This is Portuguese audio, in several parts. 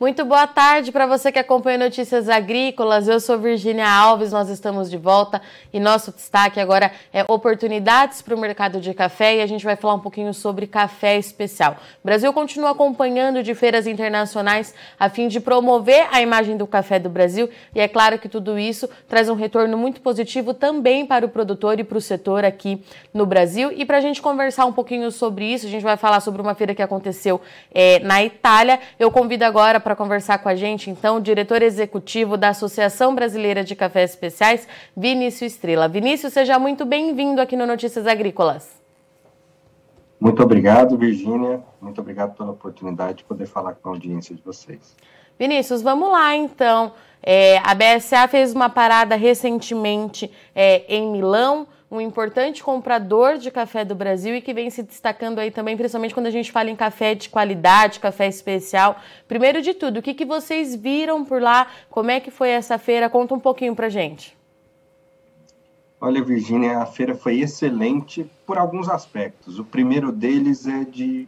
Muito boa tarde para você que acompanha Notícias Agrícolas. Eu sou Virginia Alves, nós estamos de volta e nosso destaque agora é oportunidades para o mercado de café e a gente vai falar um pouquinho sobre café especial. O Brasil continua acompanhando de feiras internacionais a fim de promover a imagem do café do Brasil e é claro que tudo isso traz um retorno muito positivo também para o produtor e para o setor aqui no Brasil. E para a gente conversar um pouquinho sobre isso, a gente vai falar sobre uma feira que aconteceu é, na Itália. Eu convido agora para para conversar com a gente, então, o diretor executivo da Associação Brasileira de Cafés Especiais, Vinícius Estrela. Vinícius, seja muito bem-vindo aqui no Notícias Agrícolas. Muito obrigado, Virgínia. Muito obrigado pela oportunidade de poder falar com a audiência de vocês. Vinícius, vamos lá então. É, a BSA fez uma parada recentemente é, em Milão um importante comprador de café do Brasil e que vem se destacando aí também, principalmente quando a gente fala em café de qualidade, café especial. Primeiro de tudo, o que, que vocês viram por lá? Como é que foi essa feira? Conta um pouquinho pra gente. Olha, Virginia, a feira foi excelente por alguns aspectos. O primeiro deles é de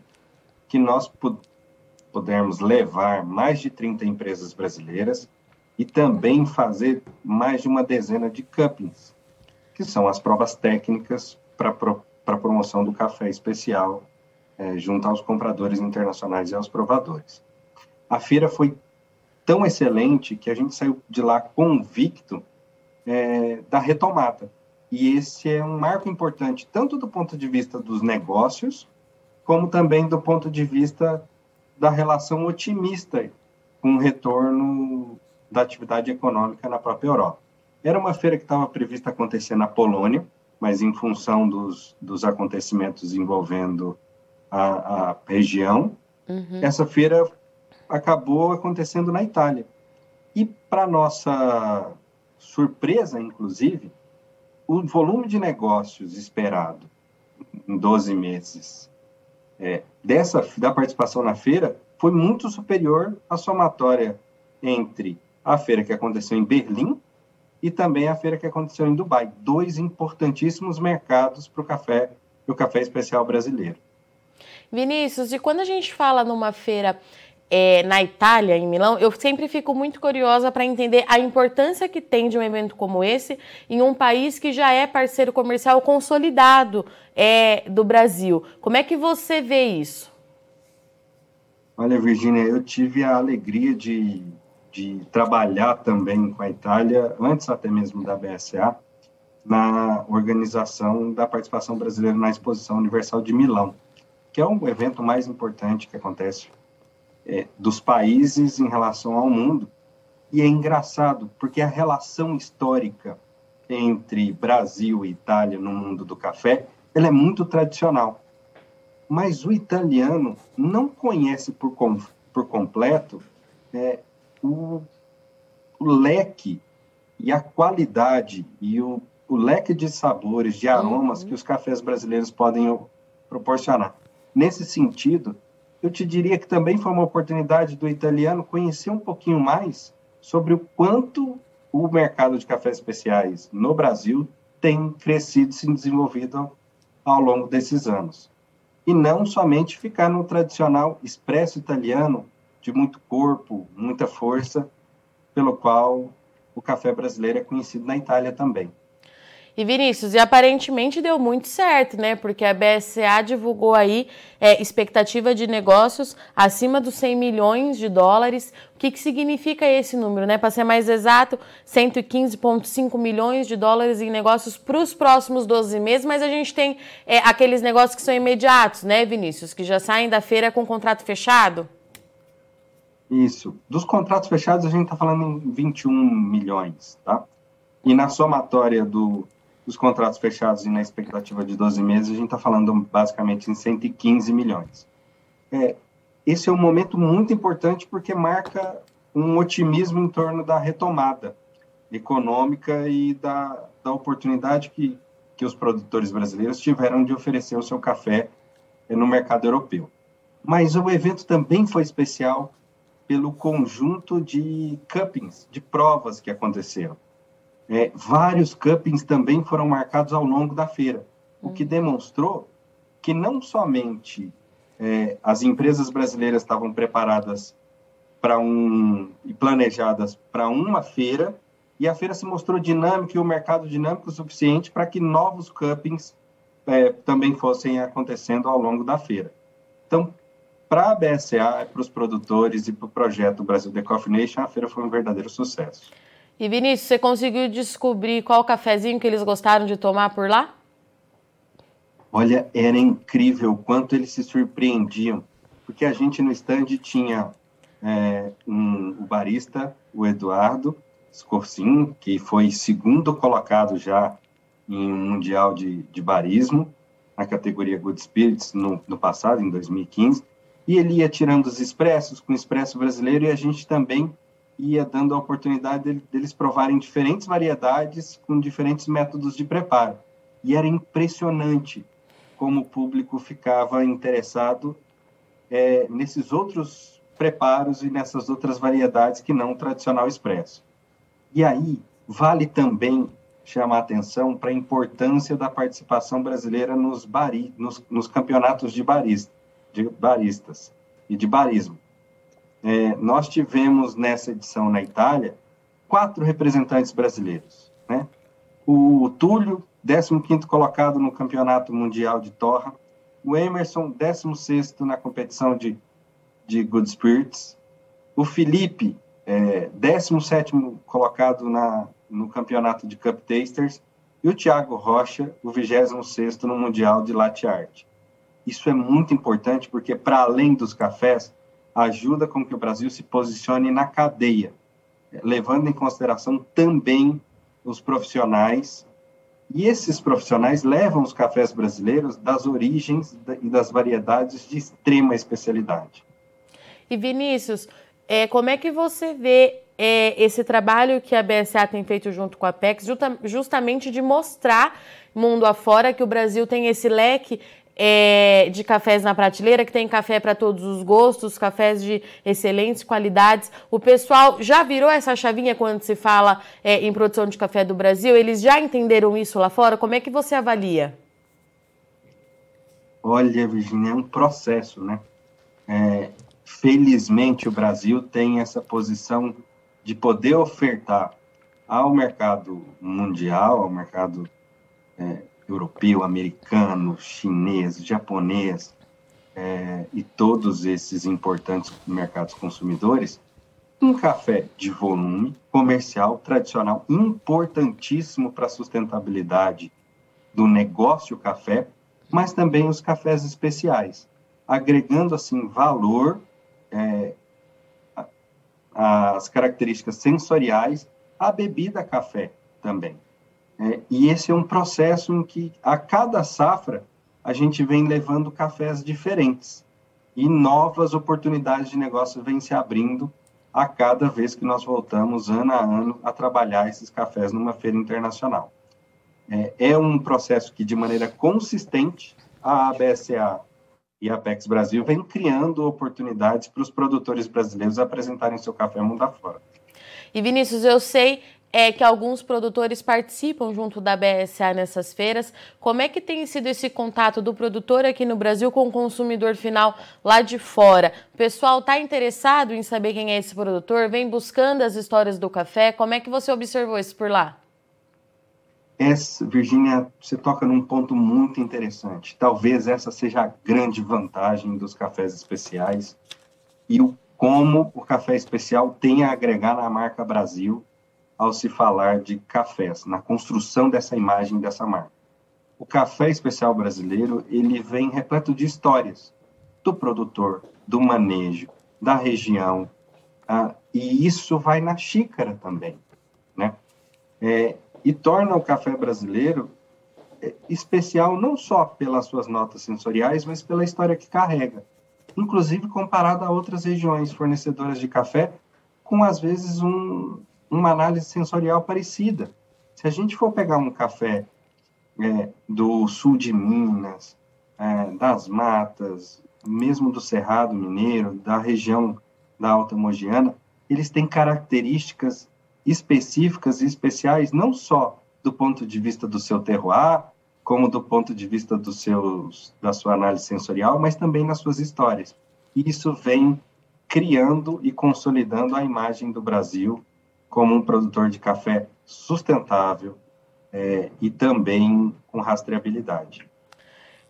que nós pudermos levar mais de 30 empresas brasileiras e também fazer mais de uma dezena de cuppings que são as provas técnicas para a promoção do café especial é, junto aos compradores internacionais e aos provadores. A feira foi tão excelente que a gente saiu de lá convicto é, da retomada. E esse é um marco importante, tanto do ponto de vista dos negócios, como também do ponto de vista da relação otimista com o retorno da atividade econômica na própria Europa. Era uma feira que estava prevista acontecer na Polônia, mas em função dos, dos acontecimentos envolvendo a, a região, uhum. essa feira acabou acontecendo na Itália. E, para nossa surpresa, inclusive, o volume de negócios esperado em 12 meses é, dessa da participação na feira foi muito superior à somatória entre a feira que aconteceu em Berlim e também a feira que aconteceu em Dubai, dois importantíssimos mercados para o café, o café especial brasileiro. Vinícius, e quando a gente fala numa feira é, na Itália, em Milão, eu sempre fico muito curiosa para entender a importância que tem de um evento como esse em um país que já é parceiro comercial consolidado é, do Brasil. Como é que você vê isso? Olha, Virginia, eu tive a alegria de de trabalhar também com a Itália, antes até mesmo da BSA, na organização da participação brasileira na Exposição Universal de Milão, que é o evento mais importante que acontece é, dos países em relação ao mundo. E é engraçado, porque a relação histórica entre Brasil e Itália no mundo do café, ela é muito tradicional. Mas o italiano não conhece por, com, por completo é, o, o leque e a qualidade e o, o leque de sabores, de aromas uhum. que os cafés brasileiros podem proporcionar. Nesse sentido, eu te diria que também foi uma oportunidade do italiano conhecer um pouquinho mais sobre o quanto o mercado de cafés especiais no Brasil tem crescido e se desenvolvido ao, longo desses anos. E não somente ficar no tradicional expresso italiano, de muito corpo, muita força, pelo qual o café brasileiro é conhecido na Itália também. E Vinícius, e aparentemente deu muito certo, né? Porque a BSA divulgou aí é, expectativa de negócios acima dos 100 milhões de dólares. O que, que significa esse número, né? Para ser mais exato, 115,5 milhões de dólares em negócios para os próximos 12 meses, mas a gente tem é, aqueles negócios que são imediatos, né, Vinícius? Que já saem da feira com contrato fechado? Isso. Dos contratos fechados, a gente está falando em 21 milhões, tá? E na somatória do, dos contratos fechados e na expectativa de 12 meses, a gente está falando basicamente em 115 milhões. É, esse é um momento muito importante porque marca um otimismo em torno da retomada econômica e da, da oportunidade que, que os produtores brasileiros tiveram de oferecer o seu café no mercado europeu. Mas o evento também foi especial pelo conjunto de cuppings, de provas que aconteceram. É, vários cuppings também foram marcados ao longo da feira, o que demonstrou que não somente é, as empresas brasileiras estavam preparadas para um e planejadas para uma feira e a feira se mostrou dinâmica e o mercado dinâmico o suficiente para que novos cuppings é, também fossem acontecendo ao longo da feira. Então, para a BSA, para os produtores e para o projeto Brasil The Coffee Nation, a feira foi um verdadeiro sucesso. E Vinícius, você conseguiu descobrir qual cafezinho que eles gostaram de tomar por lá? Olha, era incrível o quanto eles se surpreendiam, porque a gente no stand tinha é, um, o barista, o Eduardo Scorsin, que foi segundo colocado já em um mundial de, de barismo, na categoria Good Spirits no, no passado, em 2015, e ele ia tirando os expressos com o expresso brasileiro e a gente também ia dando a oportunidade deles provarem diferentes variedades com diferentes métodos de preparo. E era impressionante como o público ficava interessado é, nesses outros preparos e nessas outras variedades que não o tradicional expresso. E aí, vale também chamar atenção para a importância da participação brasileira nos, bari, nos, nos campeonatos de, barista, de baristas e de barismo. É, nós tivemos nessa edição na Itália quatro representantes brasileiros. Né? O Túlio, 15º colocado no Campeonato Mundial de Torra. O Emerson, 16º na competição de, de Good Spirits. O Felipe, é, 17º colocado na, no Campeonato de Cup Tasters. E o Thiago Rocha, o 26º no Mundial de Latte Art. Isso é muito importante porque, para além dos cafés, ajuda com que o Brasil se posicione na cadeia, levando em consideração também os profissionais. E esses profissionais levam os cafés brasileiros das origens e das variedades de extrema especialidade. E Vinícius, é, como é que você vê é, esse trabalho que a BSA tem feito junto com a PEX, justamente de mostrar mundo afora que o Brasil tem esse leque é, de cafés na prateleira, que tem café para todos os gostos, cafés de excelentes qualidades. O pessoal já virou essa chavinha quando se fala é, em produção de café do Brasil? Eles já entenderam isso lá fora? Como é que você avalia? Olha, Virginia, é um processo, né? É, felizmente, o Brasil tem essa posição de poder ofertar ao mercado mundial, ao mercado é, europeu, americano, chinês, japonês é, e todos esses importantes mercados consumidores, um café de volume, comercial, tradicional, importantíssimo para a sustentabilidade do negócio café, mas também os cafés especiais, agregando assim valor é, características sensoriais à bebida café também. É, e esse é um processo em que, a cada safra, a gente vem levando cafés diferentes e novas oportunidades de negócio vêm se abrindo a cada vez que nós voltamos, ano a ano, a trabalhar esses cafés numa feira internacional. É, é um processo que, de maneira consistente, a ABSA e a Apex Brasil vem criando oportunidades para os produtores brasileiros apresentarem seu café mundo afora. E Vinícius, eu sei é que alguns produtores participam junto da BSA nessas feiras. Como é que tem sido esse contato do produtor aqui no Brasil com o consumidor final lá de fora? O pessoal está interessado em saber quem é esse produtor? Vem buscando as histórias do café? Como é que você observou isso por lá? Essa, Virginia, você toca num ponto muito interessante. Talvez essa seja a grande vantagem dos cafés especiais e o como o café especial tem a agregar na marca Brasil ao se falar de cafés, na construção dessa imagem dessa marca. O café especial brasileiro, ele vem repleto de histórias do produtor, do manejo, da região, ah, e isso vai na xícara também, né? É, e torna o café brasileiro é, especial não só pelas suas notas sensoriais, mas pela história que carrega, inclusive comparado a outras regiões fornecedoras de café, com às vezes um, uma análise sensorial parecida. Se a gente for pegar um café é, do sul de Minas, é, das matas, mesmo do Cerrado Mineiro, da região da Alta Mogiana, eles têm características específicas e especiais, não só do ponto de vista do seu terroir, como do ponto de vista dos seus, da sua análise sensorial, mas também nas suas histórias. E isso vem criando e consolidando a imagem do Brasil como um produtor de café sustentável é, e também com rastreabilidade.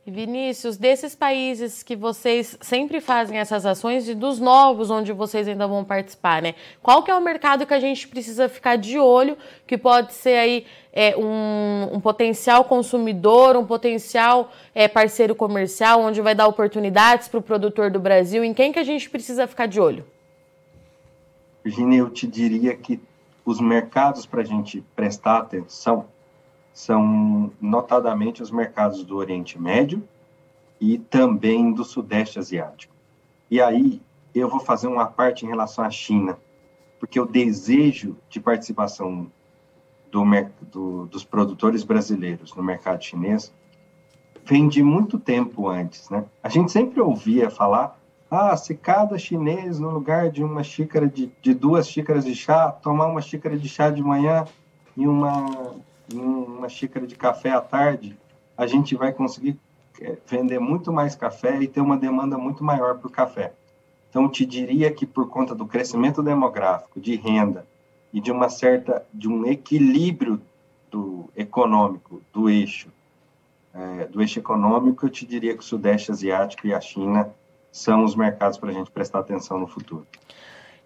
Vinícius, desses países que vocês sempre fazem essas ações e dos novos onde vocês ainda vão participar, né? Qual que é o mercado que a gente precisa ficar de olho, que pode ser aí é, um, um, potencial consumidor, um potencial é, parceiro comercial, onde vai dar oportunidades para o produtor do Brasil? Em quem que a gente precisa ficar de olho? Virginia, eu te diria que os mercados para a gente prestar atenção são notadamente os mercados do Oriente Médio e também do Sudeste Asiático. E aí eu vou fazer uma parte em relação à China, porque o desejo de participação do, do, dos produtores brasileiros no mercado chinês vem de muito tempo antes, né? A gente sempre ouvia falar, ah, se cada chinês, no lugar de uma xícara de, de duas xícaras de chá, tomar uma xícara de chá de manhã e uma uma xícara de café à tarde, a gente vai conseguir é, vender muito mais café e ter uma demanda muito maior por café. Então, te diria que por conta do crescimento demográfico, de renda e de uma certa, de um equilíbrio do econômico do eixo, é, do eixo econômico, eu te diria que o Sudeste Asiático e a China são os mercados para a gente prestar atenção no futuro.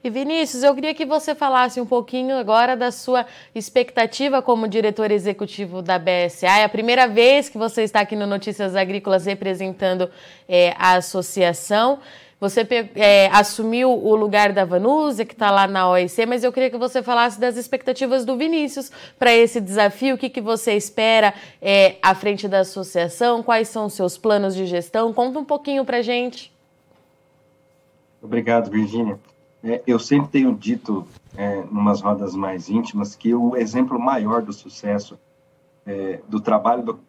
E Vinícius, eu queria que você falasse um pouquinho agora da sua expectativa como diretor executivo da BSA. É a primeira vez que você está aqui no Notícias Agrícolas representando é, a associação. Você é, assumiu o lugar da Vanusa, que está lá na OIC, mas eu queria que você falasse das expectativas do Vinícius para esse desafio. O que, que você espera é, à frente da associação? Quais são os seus planos de gestão? Conta um pouquinho para gente. Obrigado, Virginia. É, eu sempre tenho dito, é, umas rodas mais íntimas, que o exemplo maior do sucesso é, do trabalho do,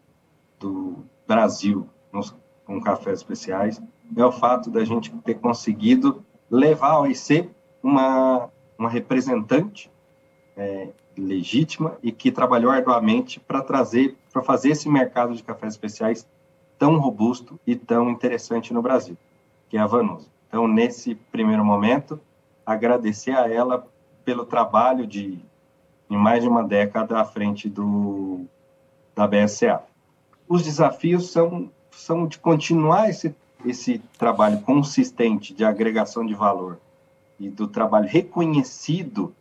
do Brasil nos, com cafés especiais é o fato da gente ter conseguido levar ao OIC uma, uma representante é, legítima e que trabalhou arduamente para trazer, para fazer esse mercado de cafés especiais tão robusto e tão interessante no Brasil, que é a Vanusa. Então, nesse primeiro momento, agradecer a ela pelo trabalho de, em mais de uma década à frente do, da BSA. Os desafios são, são de continuar esse, esse trabalho consistente de agregação de valor e do trabalho reconhecido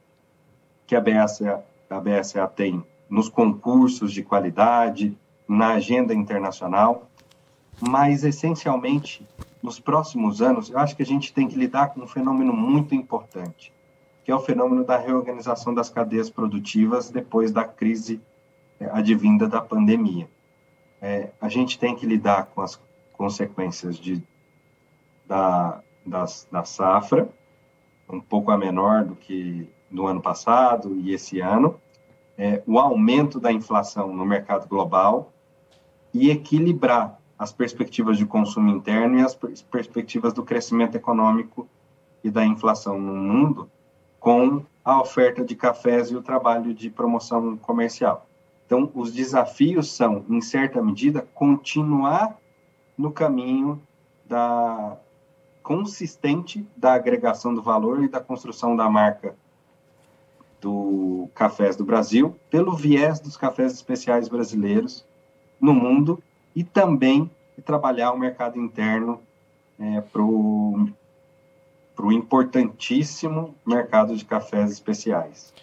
que a BSA, a BSA tem nos concursos de qualidade, na agenda internacional, mas essencialmente nos próximos anos, eu acho que a gente tem que lidar com um fenômeno muito importante, que é o fenômeno da reorganização das cadeias produtivas depois da crise é, advinda da pandemia. É, a gente tem que lidar com as consequências de, da, das, da safra, um pouco a menor do que no ano passado e esse ano, é, o aumento da inflação no mercado global e equilibrar as perspectivas de consumo interno e as perspectivas do crescimento econômico e da inflação no mundo com a oferta de cafés e o trabalho de promoção comercial. Então, os desafios são, em certa medida, continuar no caminho da consistente da agregação do valor e da construção da marca do Cafés do Brasil pelo viés dos cafés especiais brasileiros no mundo e também trabalhar o mercado interno é, para o importantíssimo mercado de cafés especiais.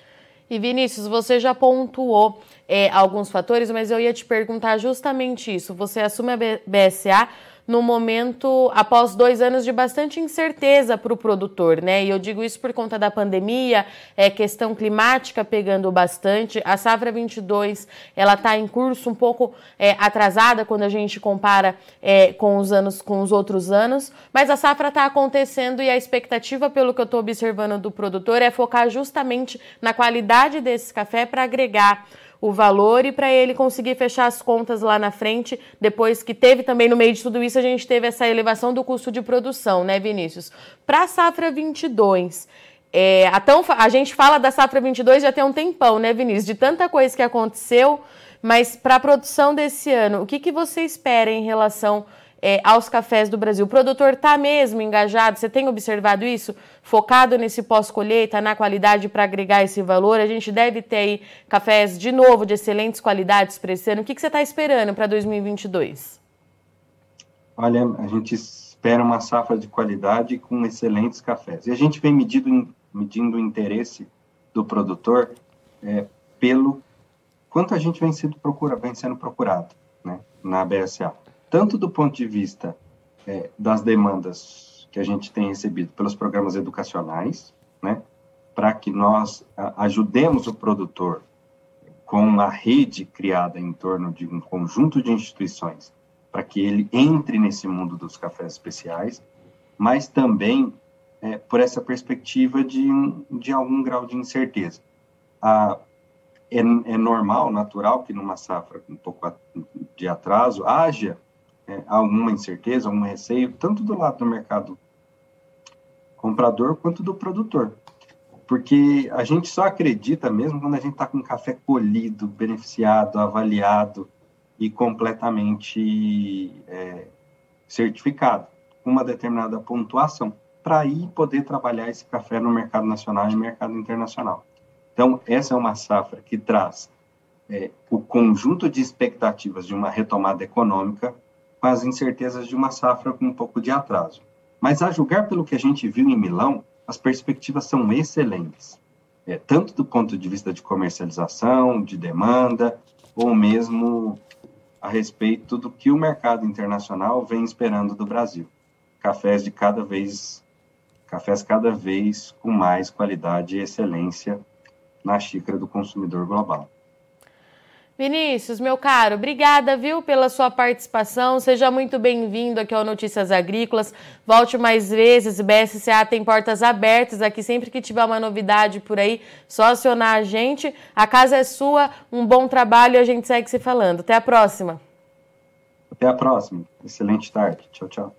E Vinícius, você já pontuou é, alguns fatores, mas eu ia te perguntar justamente isso. Você assume a BSA no momento após dois anos de bastante incerteza para o produtor, né? E eu digo isso por conta da pandemia, é questão climática pegando bastante. A safra 22 ela está em curso um pouco é, atrasada quando a gente compara é, com os anos com os outros anos, mas a safra está acontecendo e a expectativa, pelo que eu estou observando do produtor, é focar justamente na qualidade desse café para agregar o valor e para ele conseguir fechar as contas lá na frente, depois que teve também no meio de tudo isso, a gente teve essa elevação do custo de produção, né, Vinícius? Para a safra 22, é, a, tão, a gente fala da safra 22 já tem um tempão, né, Vinícius? De tanta coisa que aconteceu, mas para a produção desse ano, o que, que você espera em relação é, aos cafés do Brasil. O produtor está mesmo engajado? Você tem observado isso? Focado nesse pós-colheita, na qualidade para agregar esse valor? A gente deve ter aí cafés, de novo, de excelentes qualidades para esse ano. O que, que você está esperando para 2022? Olha, a gente espera uma safra de qualidade com excelentes cafés. E a gente vem medindo, medindo o interesse do produtor é, pelo quanto a gente vem sendo, procura, vem sendo procurado né, na BSA. Tanto do ponto de vista é, das demandas que a gente tem recebido pelos programas educacionais, né, para que nós ajudemos o produtor com a rede criada em torno de um conjunto de instituições para que ele entre nesse mundo dos cafés especiais, mas também é, por essa perspectiva de, de algum grau de incerteza. Ah, é, é, normal, natural que numa safra com um pouco de atraso haja é, alguma incerteza, algum receio, tanto do lado do mercado comprador quanto do produtor. Porque a gente só acredita mesmo quando a gente está com café colhido, beneficiado, avaliado, e completamente é, certificado, com uma determinada pontuação, para aí poder trabalhar esse café no mercado nacional e mercado internacional. Então, essa é uma safra que traz é, o conjunto de expectativas de uma retomada econômica com as incertezas de uma safra com um pouco de atraso. Mas, a julgar pelo que a gente viu em Milão, as perspectivas são excelentes, é, tanto do ponto de vista de comercialização, de demanda, ou mesmo a respeito do que o mercado internacional vem esperando do Brasil. Cafés de cada vez, cafés cada vez com mais qualidade e excelência na xícara do consumidor global. Vinícius, meu caro, obrigada, viu, pela sua participação. Seja muito bem-vindo aqui ao Notícias Agrícolas. Volte mais vezes. BSCA tem portas abertas aqui sempre que tiver uma novidade por aí, só acionar a gente. A casa é sua. Um bom trabalho e a gente segue se falando. Até a próxima. Até a próxima. Excelente tarde. Tchau, tchau.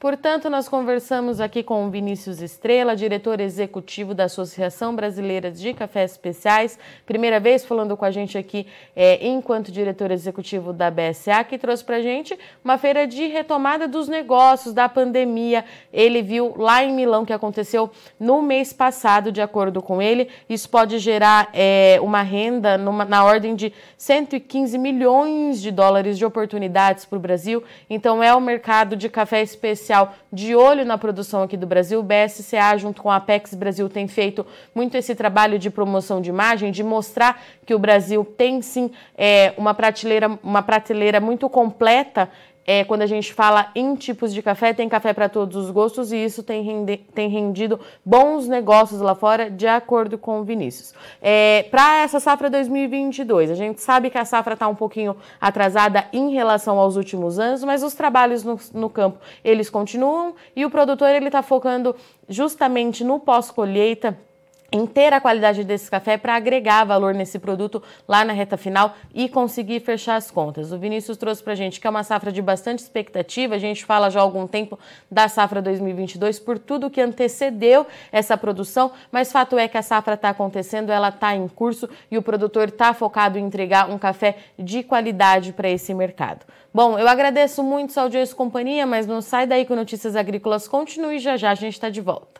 Portanto, nós conversamos aqui com o Vinícius Estrela, diretor executivo da Associação Brasileira de Cafés Especiais, primeira vez falando com a gente aqui é, enquanto diretor executivo da BSA, que trouxe para a gente uma feira de retomada dos negócios da pandemia. Ele viu lá em Milão que aconteceu no mês passado, de acordo com ele. Isso pode gerar é, uma renda numa, na ordem de 115 milhões de dólares de oportunidades para o Brasil. Então, é o mercado de café especial especial de olho na produção aqui do Brasil. O BSCA, junto com a Apex Brasil, tem feito muito esse trabalho de promoção de imagem, de mostrar que o Brasil tem sim é, uma, prateleira, uma prateleira muito completa é, quando a gente fala em tipos de café, tem café para todos os gostos e isso tem, rende, tem rendido bons negócios lá fora, de acordo com o Vinícius. É, para essa safra 2022, a gente sabe que a safra está um pouquinho atrasada em relação aos últimos anos, mas os trabalhos no, no campo eles continuam e o produtor ele está focando justamente no pós-colheita em ter a qualidade desse café para agregar valor nesse produto lá na reta final e conseguir fechar as contas. O Vinícius trouxe para a gente que é uma safra de bastante expectativa, a gente fala já há algum tempo da safra 2022 por tudo que antecedeu essa produção, mas fato é que a safra está acontecendo, ela está em curso e o produtor está focado em entregar um café de qualidade para esse mercado. Bom, eu agradeço muito sua audiência e companhia, mas não sai daí com Notícias Agrícolas. Continue já já, a gente está de volta.